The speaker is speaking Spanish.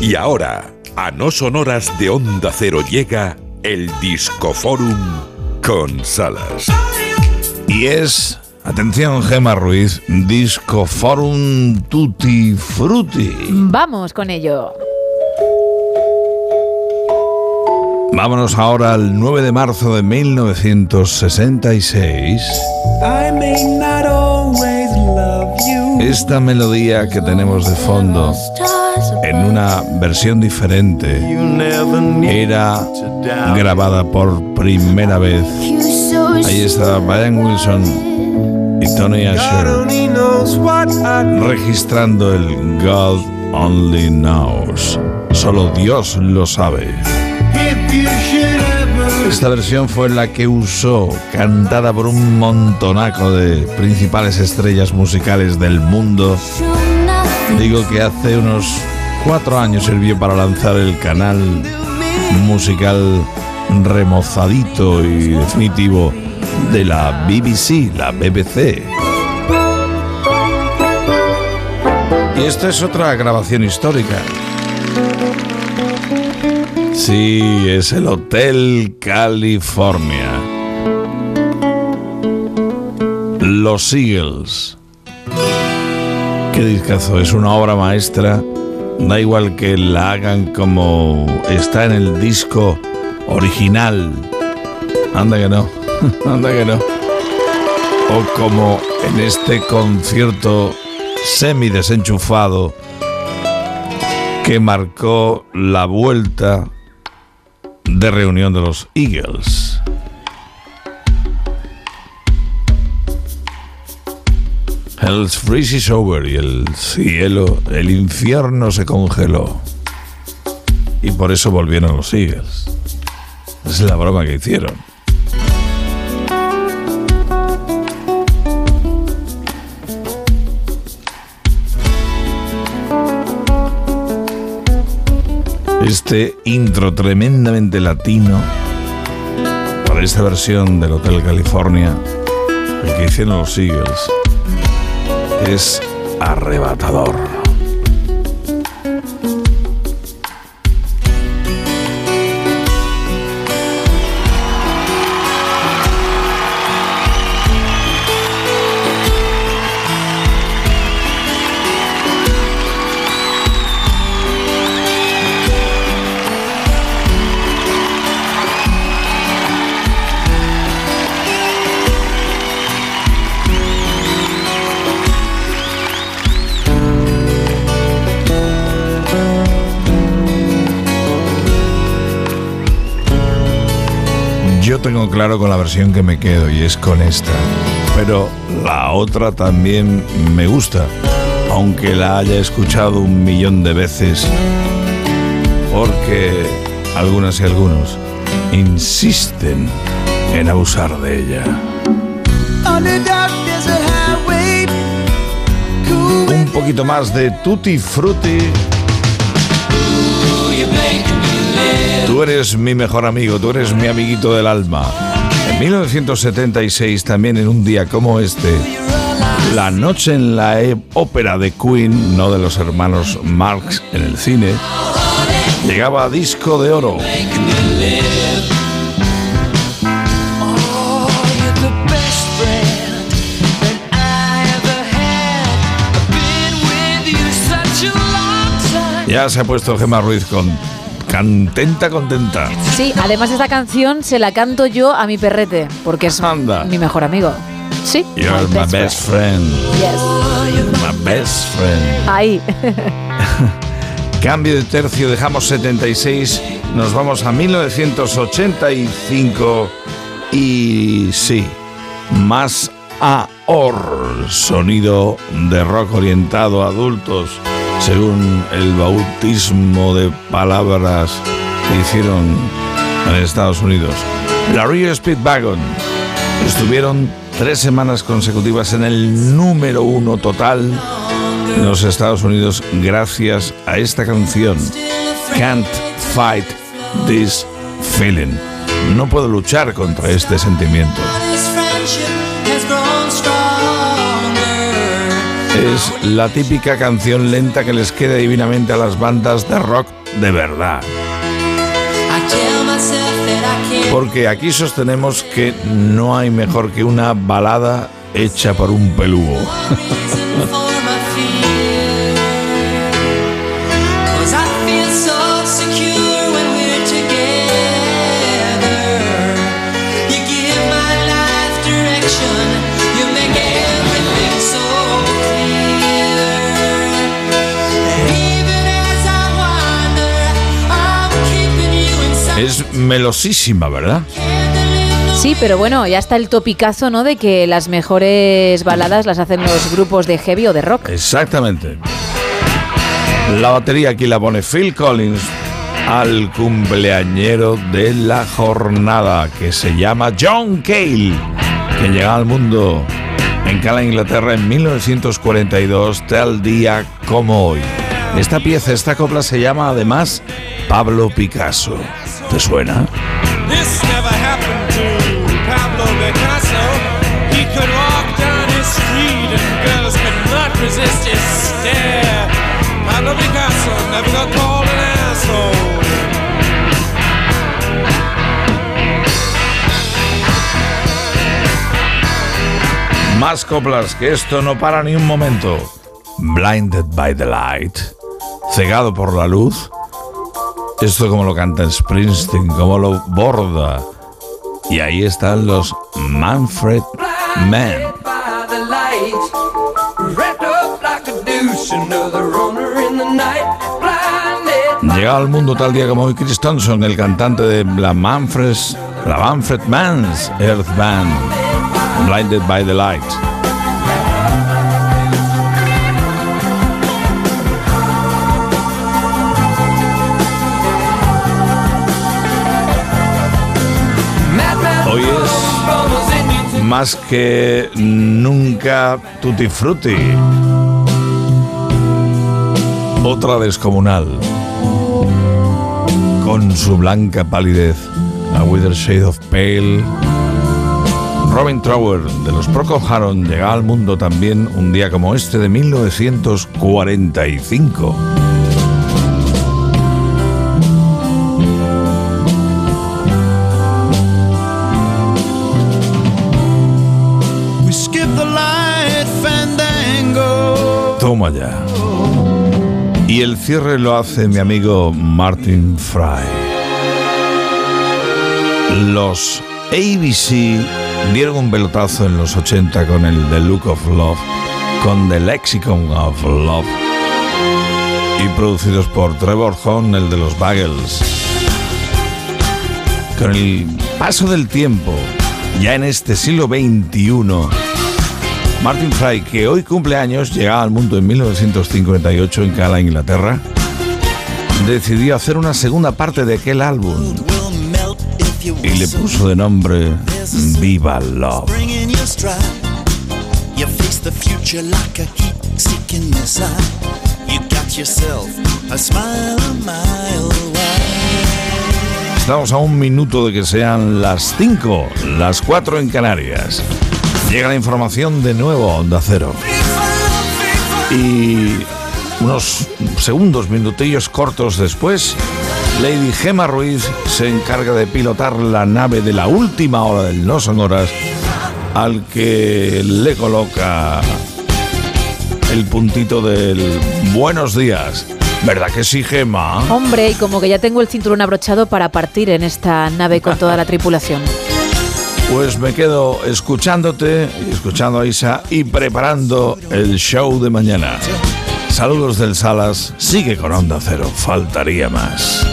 Y ahora, a no sonoras de Onda Cero llega el Discoforum con Salas. Y es, atención Gema Ruiz, Discoforum Tutti Frutti. Vamos con ello. Vámonos ahora al 9 de marzo de 1966. Esta melodía que tenemos de fondo en una versión diferente era grabada por primera vez. Ahí está Brian Wilson y Tony Asher registrando el God Only Knows. Solo Dios lo sabe. Esta versión fue la que usó, cantada por un montonaco de principales estrellas musicales del mundo. Digo que hace unos cuatro años sirvió para lanzar el canal musical remozadito y definitivo de la BBC, la BBC. Y esta es otra grabación histórica. Sí, es el Hotel California. Los Eagles. Qué discazo, es una obra maestra. Da igual que la hagan como está en el disco original. Anda que no, anda que no. O como en este concierto semi desenchufado que marcó la vuelta de reunión de los Eagles. Hell's freeze is over y el cielo, el infierno se congeló. Y por eso volvieron los Eagles. Es la broma que hicieron. Este intro tremendamente latino para esta versión del Hotel California, el que hicieron los Eagles, es arrebatador. Tengo claro con la versión que me quedo y es con esta. Pero la otra también me gusta, aunque la haya escuchado un millón de veces, porque algunas y algunos insisten en abusar de ella. Un poquito más de tutti frutti. Eres mi mejor amigo, tú eres mi amiguito del alma. En 1976, también en un día como este, la noche en la e- ópera de Queen, no de los hermanos Marx en el cine, llegaba disco de oro. Ya se ha puesto Gemma Ruiz con contenta, contenta. Sí, además esta canción se la canto yo a mi perrete, porque es Anda. mi mejor amigo. Sí. You're my best friend. Yes. My best friend. Ahí. Cambio de tercio, dejamos 76, nos vamos a 1985 y sí, más AOR, sonido de rock orientado a adultos, según el bautismo de palabras que hicieron en Estados Unidos. La Rio Speedwagon estuvieron tres semanas consecutivas en el número uno total en los Estados Unidos gracias a esta canción, Can't Fight This Feeling. No puedo luchar contra este sentimiento. Es la típica canción lenta que les queda divinamente a las bandas de rock de verdad. Porque aquí sostenemos que no hay mejor que una balada hecha por un peludo. melosísima, ¿verdad? Sí, pero bueno, ya está el topicazo, ¿no? De que las mejores baladas las hacen los grupos de heavy o de rock. Exactamente. La batería aquí la pone Phil Collins al cumpleañero de la jornada, que se llama John Cale, que llega al mundo en Cala, Inglaterra, en 1942, tal día como hoy. Esta pieza, esta copla se llama además Pablo Picasso. ¿Te suena? This never happened to Pablo Picasso. He could walk down his street and girls could not resist his stare. Pablo Picasso never got called an asshole. Más coplas que esto no para ni un momento. Blinded by the light, cegado por la luz, esto como lo canta Springsteen, como lo borda. Y ahí están los Manfred Men. Llega al mundo tal día como hoy Chris Thompson, el cantante de la Manfred, la Manfred Mann's Earth Band, Blinded by the Light. Más que nunca Tutti Frutti. Otra descomunal. Con su blanca palidez, A Wither Shade of Pale. Robin Trower de los Procol Haron llega al mundo también un día como este de 1945. Toma ya. Y el cierre lo hace mi amigo Martin Fry. Los ABC dieron un pelotazo en los 80 con el The Look of Love, con The Lexicon of Love, y producidos por Trevor Horn, el de los Bagels. Con el paso del tiempo, ya en este siglo XXI, Martin Fry, que hoy cumple años, llegaba al mundo en 1958 en Cala, Inglaterra, decidió hacer una segunda parte de aquel álbum y le puso de nombre Viva Love. Estamos a un minuto de que sean las 5, las 4 en Canarias. Llega la información de nuevo a Onda Cero. Y unos segundos, minutillos cortos después, Lady Gemma Ruiz se encarga de pilotar la nave de la última hora del No Son Horas al que le coloca el puntito del buenos días. ¿Verdad que sí, Gemma? Hombre, y como que ya tengo el cinturón abrochado para partir en esta nave con toda la tripulación. Pues me quedo escuchándote, escuchando a Isa y preparando el show de mañana. Saludos del Salas, sigue con Onda Cero, faltaría más.